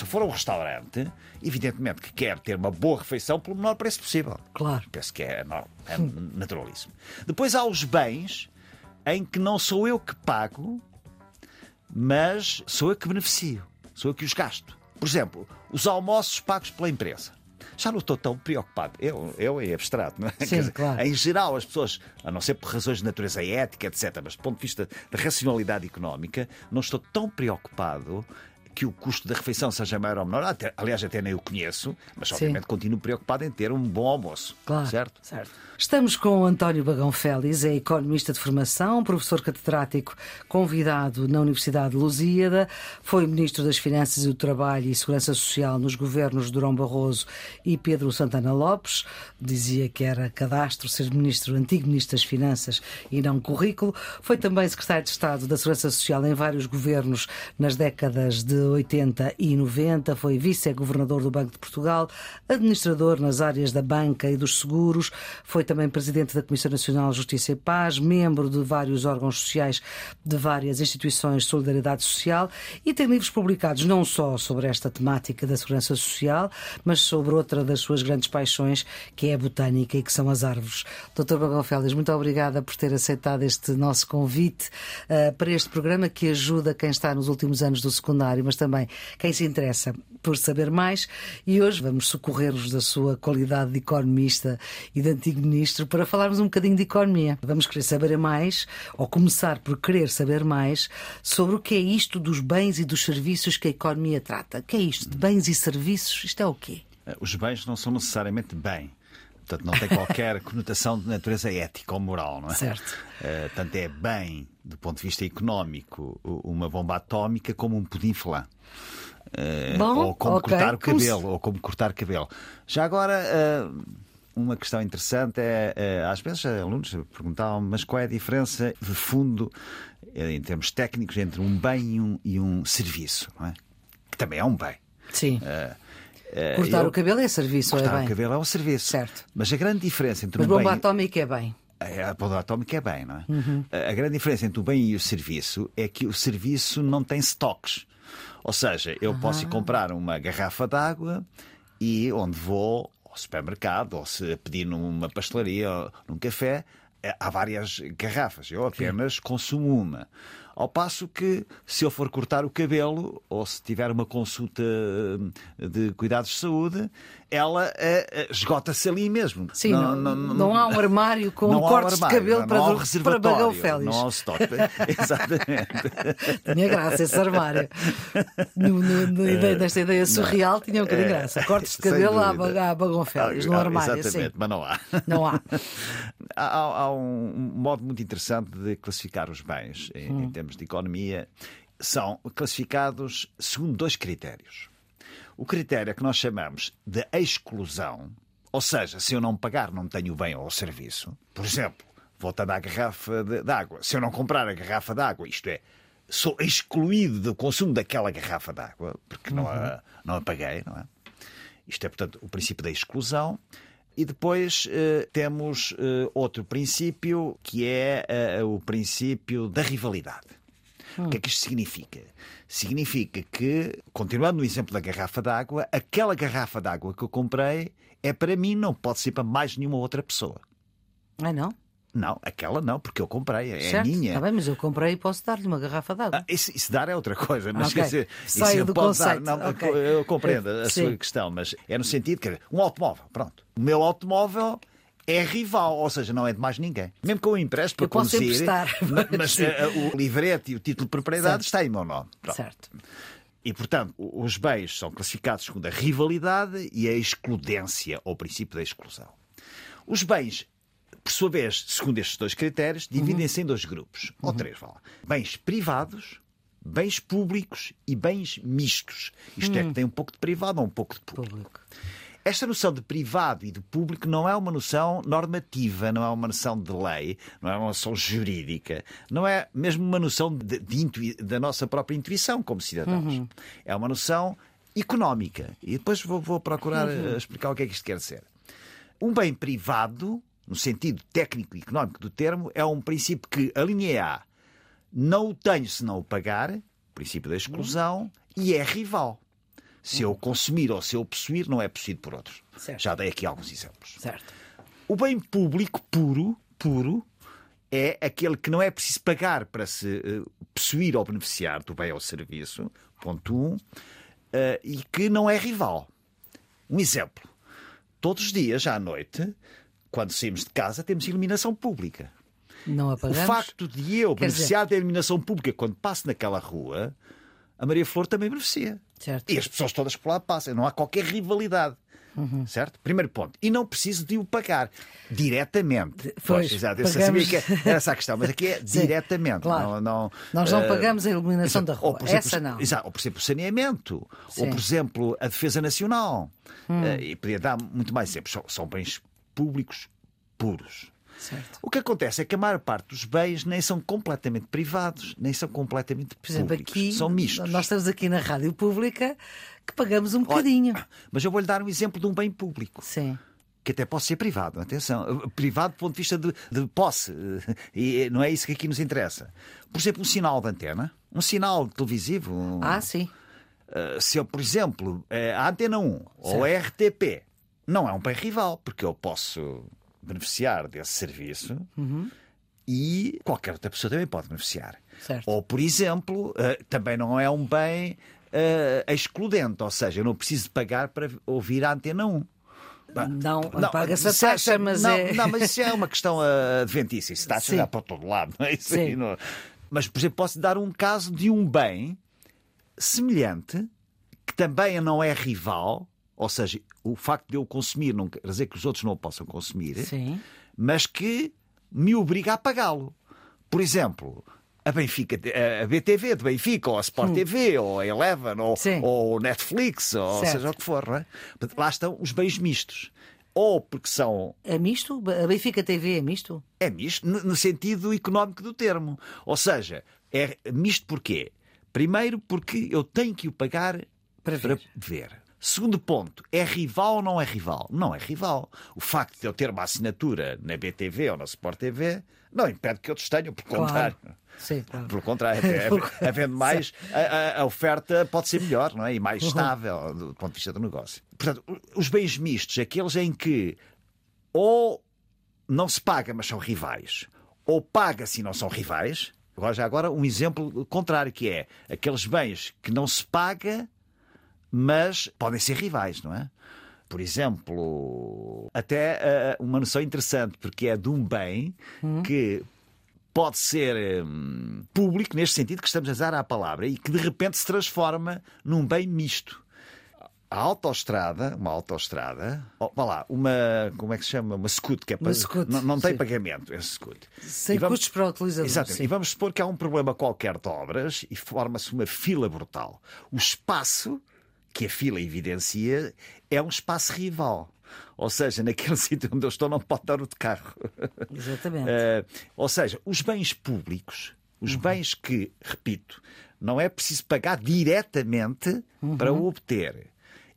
se for a um restaurante, evidentemente que quer ter uma boa refeição pelo menor preço possível. Claro. Penso que é, normal, é naturalíssimo. Depois há os bens em que não sou eu que pago, mas sou eu que beneficio, sou eu que os gasto. Por exemplo, os almoços pagos pela empresa. Já não estou tão preocupado. Eu, eu é abstrato, não é? Sim, dizer, claro. Em geral, as pessoas, a não ser por razões de natureza ética, etc., mas do ponto de vista da racionalidade económica, não estou tão preocupado que o custo da refeição seja maior ou menor. Até, aliás, até nem o conheço, mas obviamente Sim. continuo preocupado em ter um bom almoço. Claro. Certo? Certo. Estamos com o António Bagão Félix, é economista de formação, professor catedrático convidado na Universidade de Lusíada, foi ministro das Finanças e do Trabalho e Segurança Social nos governos de Durão Barroso e Pedro Santana Lopes. Dizia que era cadastro ser ministro, antigo ministro das Finanças e não currículo. Foi também secretário de Estado da Segurança Social em vários governos nas décadas de 80 e 90. Foi vice-governador do Banco de Portugal, administrador nas áreas da banca e dos seguros. Foi também presidente da Comissão Nacional de Justiça e Paz, membro de vários órgãos sociais de várias instituições de solidariedade social e tem livros publicados não só sobre esta temática da segurança social, mas sobre outra das suas grandes paixões, que é a botânica e que são as árvores. Dr. Félix, muito obrigada por ter aceitado este nosso convite uh, para este programa que ajuda quem está nos últimos anos do secundário, mas também quem se interessa por saber mais. E hoje vamos socorrer-vos da sua qualidade de economista e de antigo ministro para falarmos um bocadinho de economia. Vamos querer saber mais, ou começar por querer saber mais, sobre o que é isto dos bens e dos serviços que a economia trata. O que é isto de bens e serviços? Isto é o quê? Eh, os bens não são necessariamente bem. Portanto, não tem qualquer conotação de natureza ética ou moral, não é? Certo. Uh, tanto é bem, do ponto de vista económico, uma bomba atómica como um pudim flan. Uh, Bom, ou como okay. cortar o cabelo, ou como cortar cabelo. Já agora, uh, uma questão interessante é, é às vezes alunos perguntavam mas qual é a diferença de fundo eh, em termos técnicos entre um bem e um, e um serviço, não é? que também é um bem. Sim. Uh, cortar eu, o cabelo é serviço, cortar é bem. o cabelo é um serviço. Certo. Mas a grande diferença entre mas um bomba bem... atómica é bem. É, a bomba atómica é bem, não é? Uhum. A grande diferença entre o bem e o serviço é que o serviço não tem estoques. Ou seja, eu uhum. posso ir comprar uma garrafa d'água e onde vou ao supermercado ou se pedir numa pastelaria ou num café, eh, há várias garrafas. Eu apenas Sim. consumo uma. Ao passo que, se eu for cortar o cabelo ou se tiver uma consulta eh, de cuidados de saúde, ela uh, esgota-se ali mesmo. Sim, não, não, não, não, há um armário com um cortes um de cabelo para, um para Bagão Félix. Não há um estoque. Exatamente. tinha graça esse armário. No, no, no ideia, nesta ideia surreal tinha um bocadinho de graça. Cortes de cabelo à Bagão Félix, no armário. Exatamente, sim. mas não há. Não há. há. há. um modo muito interessante de classificar os bens em, hum. em termos de economia. São classificados segundo dois critérios o critério que nós chamamos de exclusão, ou seja, se eu não pagar, não tenho bem ou serviço. Por exemplo, volta da garrafa de, de água. Se eu não comprar a garrafa de água, isto é, sou excluído do consumo daquela garrafa de água, porque não, a, uhum. não a paguei, não é? Isto é, portanto, o princípio da exclusão. E depois eh, temos eh, outro princípio, que é eh, o princípio da rivalidade. Hum. O que é que isto significa? Significa que, continuando no exemplo da garrafa d'água, aquela garrafa d'água que eu comprei é para mim, não pode ser para mais nenhuma outra pessoa. Ah, não? Não, aquela não, porque eu comprei, é certo, minha. Está bem, mas eu comprei e posso dar-lhe uma garrafa d'água. Ah, isso, isso, dar é outra coisa, mas okay. quer dizer, Saio isso do pode conceito. dar. Não, okay. Eu compreendo a Sim. sua questão, mas é no sentido que um automóvel, pronto. O meu automóvel é rival, ou seja, não é de mais ninguém. Mesmo que eu empreste para conduzir, emprestar. mas uh, o livreto e o título de propriedade certo. está em meu nome. Pronto. Certo. E, portanto, os bens são classificados segundo a rivalidade e a excludência, ou o princípio da exclusão. Os bens, por sua vez, segundo estes dois critérios, dividem-se uhum. em dois grupos, uhum. ou três, vá Bens privados, bens públicos e bens mistos. Isto uhum. é, que tem um pouco de privado ou um pouco de público. público. Esta noção de privado e de público não é uma noção normativa, não é uma noção de lei, não é uma noção jurídica, não é mesmo uma noção de, de da nossa própria intuição como cidadãos. Uhum. É uma noção económica. E depois vou, vou procurar uhum. Eh, explicar o que é que isto quer dizer. Um bem privado no sentido técnico e económico do termo, é um princípio que a linha A não o tenho se não o pagar, princípio da exclusão, e é rival. Se eu consumir ou se eu possuir, não é possuído por outros. Certo. Já dei aqui alguns exemplos. Certo. O bem público puro, puro, é aquele que não é preciso pagar para se uh, possuir ou beneficiar do bem ou serviço, ponto um, uh, e que não é rival. Um exemplo. Todos os dias, à noite, quando saímos de casa, temos iluminação pública. Não apagamos. O facto de eu Quer beneficiar da iluminação pública quando passo naquela rua, a Maria Flor também beneficia. Certo. E as pessoas todas por lá passam. Não há qualquer rivalidade. Uhum. Certo? Primeiro ponto. E não preciso de o pagar diretamente. Pois, exato. Eu pagamos- sabia que era essa a questão, mas aqui é Sim, diretamente. claro. Não, não, Nós não eh, pagamos a iluminação da Exato. Ou, rua. por exemplo, Essa não. Exato. Ou, por exemplo, o saneamento. Sim. Ou, por exemplo, a defesa nacional. Hum. Eh, E podia dar muito mais exemplos. São, são bens públicos puros. Certo. O que acontece é que a maior parte dos bens nem são completamente privados, nem são completamente Por exemplo, públicos. aqui São mistos. nós estamos aqui na rádio pública que pagamos um bocadinho. Mas eu vou-lhe dar um exemplo de um bem público. Sim. que até pode ser privado, atenção, privado do ponto de vista de, de posse, e não é isso que aqui nos interessa. Por exemplo, um sinal de antena, um sinal televisivo, um- Ah, sim. uh, se eu, por exemplo, eh, a Antena 1 ou a RTP, não é um bem rival, porque eu posso beneficiar desse serviço e qualquer outra pessoa também pode beneficiar. Certo. Ou, por exemplo, eh, também não é um bem eh, excludente, ou seja, eu não preciso pagar para ouvir a Antena 1. Não, paga-se a taxa, mas não, é. Não, mas isso é uma questão uh, adventícia. Isso taxa Sim. já para todo lado. Não é? Isso Sim. não- Mas, por exemplo, posso dar um caso de um bem semelhante que também não é rival, ou seja, o facto de eu consumir não quer dizer que os outros não o possam consumir, Sim. mas que me obriga a pagá-lo. Por exemplo, a Benfica, a BTV de Benfica, ou a Sport TV, ou a Eleven, ou, Hum. Sim. ou Netflix, ou Certo. seja o que for. Não é? Lá estão os bens mistos. Ou porque são É misto? A Benfica TV é misto? é misto no, no sentido económico do termo. Ou seja, é misto porquê? Primeiro, porque eu tenho que o pagar Para ver. ver. Segundo ponto, é rival ou não é rival? Não é rival. O facto de eu ter uma assinatura na BTV ou na Sport TV não impede que outros tenham, por Claro. contrário. Sim, claro. Pelo contrário, até, Por- havendo mais, a, a- oferta pode ser melhor não é? e mais estável do ponto de vista do negócio. Portanto, os bens mistos, aqueles em que ou não se paga, mas são rivais, ou paga-se e não são rivais. Agora, já agora, um exemplo contrário, que é aqueles bens que não se paga, mas podem ser rivais, não é? Por exemplo, até eh, uma noção interessante, porque é de um bem que pode ser hum, público, neste sentido que estamos a usar a palavra, e que de repente se transforma num bem misto. A autoestrada, uma autoestrada, oh, vá lá, uma, como é que se chama? Uma scoot, que é para, scoot, não, não tem sim. pagamento, esse scoot. Sem vamos- custos para o utilizador. Exatamente. sim. E vamos supor que há um problema qualquer de obras e forma-se uma fila brutal. O espaço que a fila evidencia é um espaço rival. Ou seja, naquele sítio onde eu estou não pode dar o de carro. Exatamente. Eh, ou seja, os bens públicos, os bens que, repito, não é preciso pagar diretamente para o obter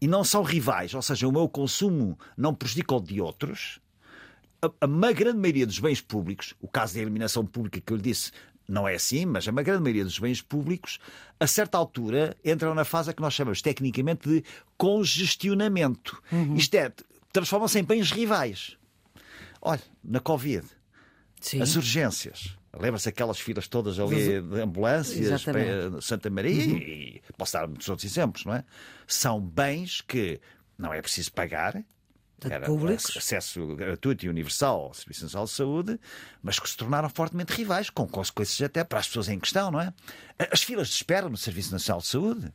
e não são rivais, ou seja, o meu consumo não prejudica o de outros, a, a grande maioria dos bens públicos, o caso da eliminação pública que eu lhe disse não é assim, mas a grande maioria dos bens públicos, a certa altura, entram na fase que nós chamamos tecnicamente de congestionamento. Isto é, transformam-se em bens rivais. Olha, na Covid, Sim. as urgências. Lembra-se aquelas filas todas ali de ambulâncias, Exatamente. para Santa Maria, e posso dar muitos outros exemplos, não é? São bens que não é preciso pagar, era públicos. acesso gratuito e universal ao Serviço Nacional de Saúde, mas que se tornaram fortemente rivais, com consequências até para as pessoas em questão, não é? As filas de espera no Serviço Nacional de Saúde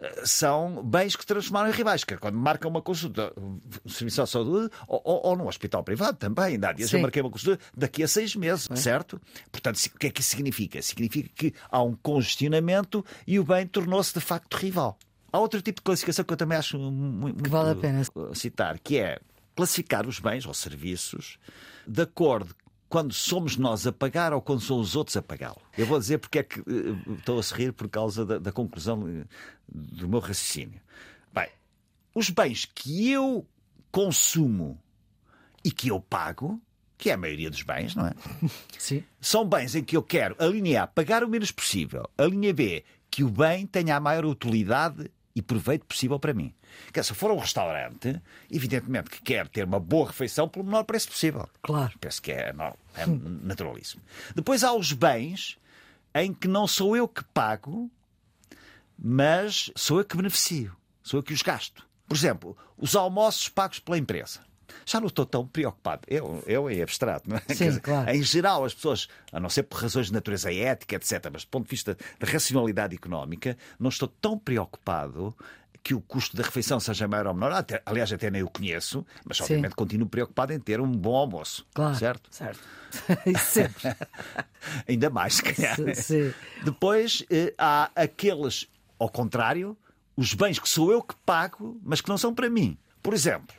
eh, são bens que se transformaram em rivais, que é quando marcam uma consulta no Serviço de Saúde ou, ou, ou num hospital privado também. Ainda há dias eu marquei uma consulta daqui a seis meses, certo? Portanto, o que é que isso significa? Significa que há um congestionamento e o bem tornou-se de facto rival. Há outro tipo de classificação que eu também acho mu- muito, vale a pena. citar, que é classificar os bens ou serviços de acordo quando somos nós a pagar ou quando são os outros a pagá-lo. Eu vou dizer porque é que eh, estou a sorrir por causa da, da conclusão eh, do meu raciocínio. Bem, os bens que eu consumo e que eu pago que é a maioria dos bens, não é? Sim. São bens em que eu quero, a linha A, pagar o menos possível, a linha B, que o bem tenha a maior utilidade e proveito possível para mim. Que se for um restaurante, evidentemente que quer ter uma boa refeição pelo menor preço possível. Claro. Penso que é, é naturalíssimo. Depois há os bens em que não sou eu que pago, mas sou eu que beneficio, sou eu que os gasto. Por exemplo, os almoços pagos pela empresa já não estou tão preocupado. Eu, eu em abstrato, não é? Sim, dizer, claro. Em geral, as pessoas, a não ser por razões de natureza ética, etc., mas do ponto de vista da racionalidade económica, não estou tão preocupado que o custo da refeição seja maior ou menor. Até, aliás, até nem o conheço, mas obviamente Sim. continuo preocupado em ter um bom almoço. Claro. Certo? Certo. Sempre. Ainda mais, se calhar. Sim. Depois eh, há aqueles, ao contrário, os bens que sou eu que pago, mas que não são para mim. Por exemplo,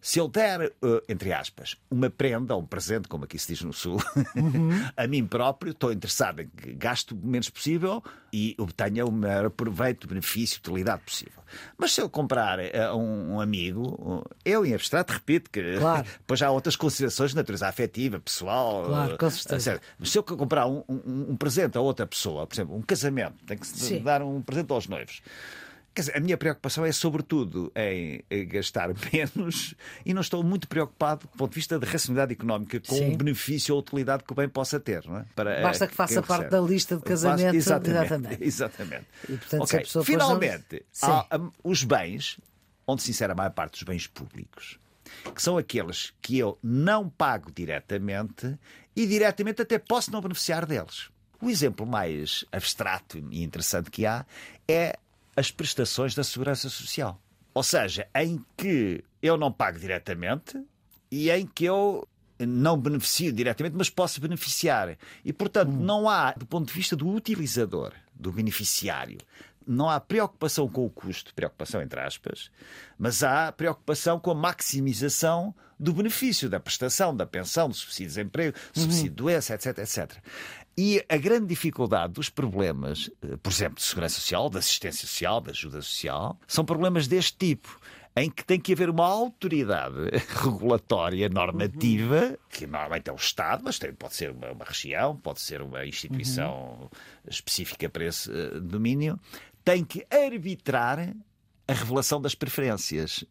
se ele der, uh, entre aspas, uma prenda ou um presente, como aqui se diz no Sul, uhum. a mim próprio, estou interessado em que gaste o menos possível e obtenha o maior proveito, benefício, utilidade possível. Mas se eu comprar a um, um amigo, eu em abstrato repito que claro. depois há outras considerações de natureza afetiva, pessoal. Claro, com certeza. Mas se eu comprar um, um, um presente a outra pessoa, por exemplo, um casamento, tem que se dar um presente aos noivos. Quer dizer, a minha preocupação é sobretudo em gastar menos e não estou muito preocupado do ponto de vista da racionalidade económica com Sim. o benefício ou utilidade que o bem possa ter. Não é? Para, Basta que faça parte da lista de casamento. Exatamente. exatamente. exatamente. E, portanto, okay. Finalmente, há, os bens, onde se insere a maior parte dos bens públicos, que são aqueles que eu não pago diretamente e diretamente até posso não beneficiar deles. O exemplo mais abstrato e interessante que há é as prestações da Segurança Social. Ou seja, em que eu não pago diretamente e em que eu não beneficio diretamente, mas posso beneficiar. E, portanto, hum. não há, do ponto de vista do utilizador, do beneficiário, não há preocupação com o custo, preocupação entre aspas, mas há preocupação com a maximização do benefício, da prestação, da pensão, do subsídio de desemprego, uhum. subsídio de doença, etc, etc. E a grande dificuldade dos problemas, eh, por exemplo, de segurança social, de assistência social, de ajuda social, são problemas deste tipo em que tem que haver uma autoridade regulatória, normativa, uhum. que normalmente é o Estado, mas tem, pode ser uma, uma, região, pode ser uma instituição uhum. específica para esse uh, domínio, tem que arbitrar a revelação das preferências.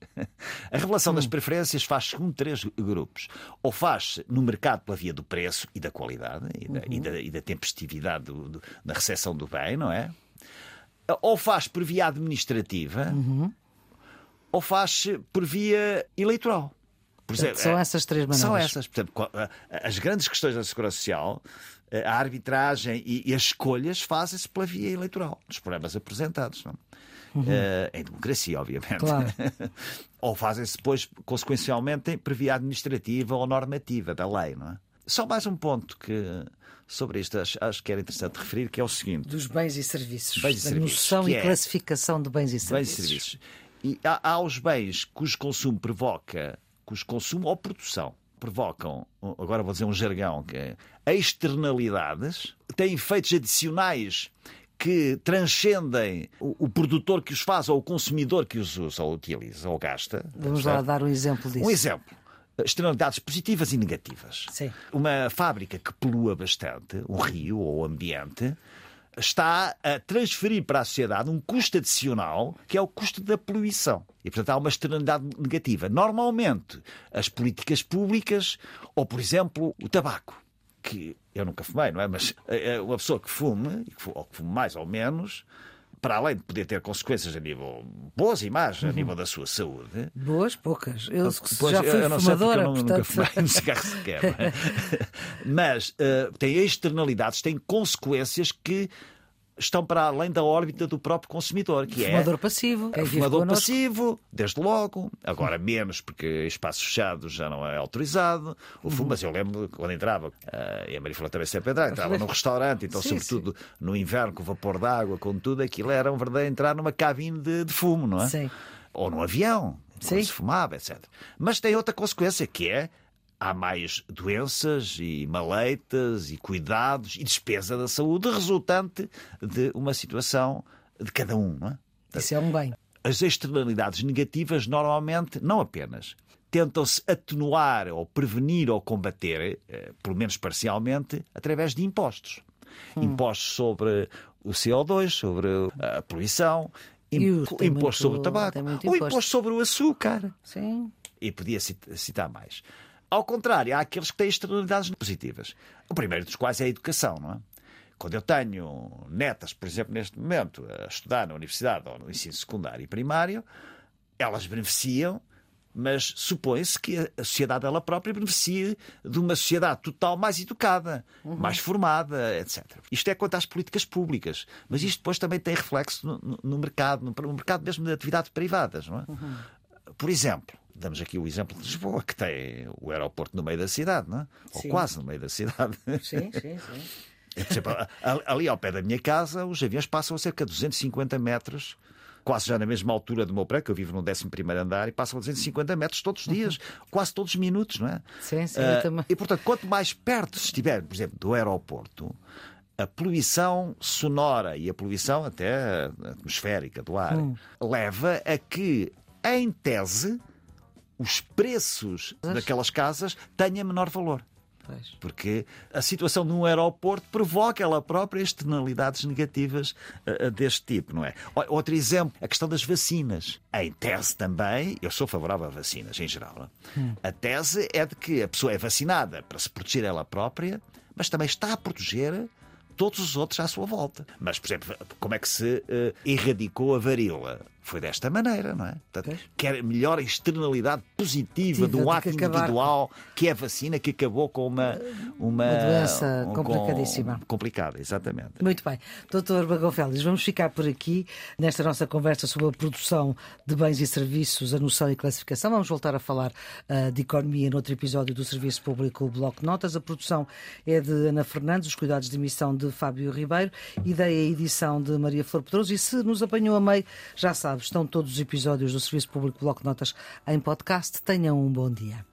A revelação hum. das preferências faz-se com três grupos. Ou faz-se no mercado pela via do preço e da qualidade e da, uhum. e da, e da tempestividade do, do, na recepção do bem, não é? Ou faz por via administrativa, uhum. ou faz por via eleitoral. Exemplo, são é, essas três maneiras. São essas. Portanto, as grandes questões da segurança social, a arbitragem e, as escolhas fazem-se pela via eleitoral, nos programas apresentados. Não? É? uhum. uh, em democracia, obviamente. Claro. ou fazem-se depois, consequencialmente, por via administrativa ou normativa da lei, não é? Só mais um ponto que sobre isto acho, acho, que era interessante referir, que é o seguinte: dos bens e serviços, bens e serviços, noção e é, classificação de bens e serviços. Bens e serviços. E há, há os bens cujo consumo provoca, cujo consumo ou produção provocam, agora vou dizer um jargão, que é externalidades, têm efeitos adicionais que transcendem o, o, produtor que os faz ou o consumidor que os usa ou utiliza ou gasta. Vamos lá dar um exemplo disso. Um exemplo. Externalidades positivas e negativas. Sim. Uma fábrica que polua bastante, o rio ou o ambiente, está a transferir para a sociedade um custo adicional que é o custo da poluição. E, portanto, há uma externalidade negativa. Normalmente, as políticas públicas, ou, por exemplo, o tabaco que eu nunca fumei, não é? Mas eh, eh, uma pessoa que fume, ou que fume mais ou menos, para além de poder ter consequências a nível boas e más, a nível da sua saúde. Boas, poucas. Eu pois, já fui eu fumadora, não, portanto... nunca fumei um cigarro sequer. É? Mas uh, tem externalidades, tem consequências que estão para além da órbita do próprio consumidor, que fumador é fumador passivo, é fumador passivo, desde logo, agora menos porque espaços fechados já não é autorizado. O fumo, uhum. mas eu lembro quando entrava, uh, e a Maria também sempre entrava, entrava num restaurante, então sim, sobretudo sim. no inverno com o vapor d'água, com tudo, aquilo era um verdadeiro entrar numa cabine de, de fumo, não é? Sim. Ou num avião, Sim. se fumava, etc. Mas tem outra consequência que é há mais doenças e maleitas e cuidados e despesa da saúde resultante de uma situação de cada um. Não é? Isso é um bem. As externalidades negativas, normalmente, não apenas tentam-se atenuar ou prevenir ou combater, eh, pelo menos parcialmente, através de impostos. Hum. Impostos sobre o CO2, sobre a poluição, imposto muito, sobre o tabaco, ou imposto sobre o açúcar. Sim. E podia citar mais. Ao contrário, há aqueles que têm externalidades positivas. O primeiro dos quais é a educação, não é? Quando eu tenho netas, por exemplo, neste momento, a estudar na universidade ou no ensino secundário e primário, elas beneficiam mas supõe-se que a sociedade ela própria beneficie de uma sociedade total mais educada, uhum. mais formada, etc. Isto é quanto às políticas públicas, mas isto depois também tem reflexo no, no mercado, no, mercado mesmo de atividades privadas. Não é? Uhum. Por exemplo, damos aqui o exemplo de Lisboa, que tem o aeroporto no meio da cidade, não é? ou quase no meio da cidade. Sim, sim, sim. Por exemplo, ali ao pé da minha casa, os aviões passam a cerca de 250 metros quase já na mesma altura do meu prédio, que eu vivo no 11 andar, e passam a 250 metros todos os dias, uhum. quase todos os minutos, não é? Sim, sim, uh, também. E portanto, quanto mais perto estiver, por exemplo, do aeroporto, a poluição sonora e a poluição até atmosférica do ar hum. leva a que, em tese, os preços daquelas casas tenham menor valor. Porque a situação de um aeroporto provoca ela própria externalidades negativas uh, deste tipo, não é? Outro exemplo, a questão das vacinas. Em tese também, eu sou favorável a vacinas em geral. É? Hum. A tese é de que a pessoa é vacinada para se proteger ela própria, mas também está a proteger todos os outros à sua volta. Mas, por exemplo, como é que se uh, erradicou a varíola? Foi desta maneira, não é? Portanto, quer melhor externalidade positiva de um ato individual que é a vacina que acabou com uma, uma, uma doença um, complicadíssima. Com, complicada, exatamente. Muito bem. Doutor Bagão Félix, vamos ficar por aqui nesta nossa conversa sobre a produção de bens e serviços, a noção e classificação. Vamos voltar a falar uh, de economia noutro episódio do Serviço Público o Bloco Notas. A produção é de Ana Fernandes, os cuidados de emissão de Fábio Ribeiro, ideia e edição de Maria Flor Pedroso. E se nos apanhou a meio, já sabe, estão todos os episódios do Serviço Público Bloco de Notas em podcast. Tenham um bom dia.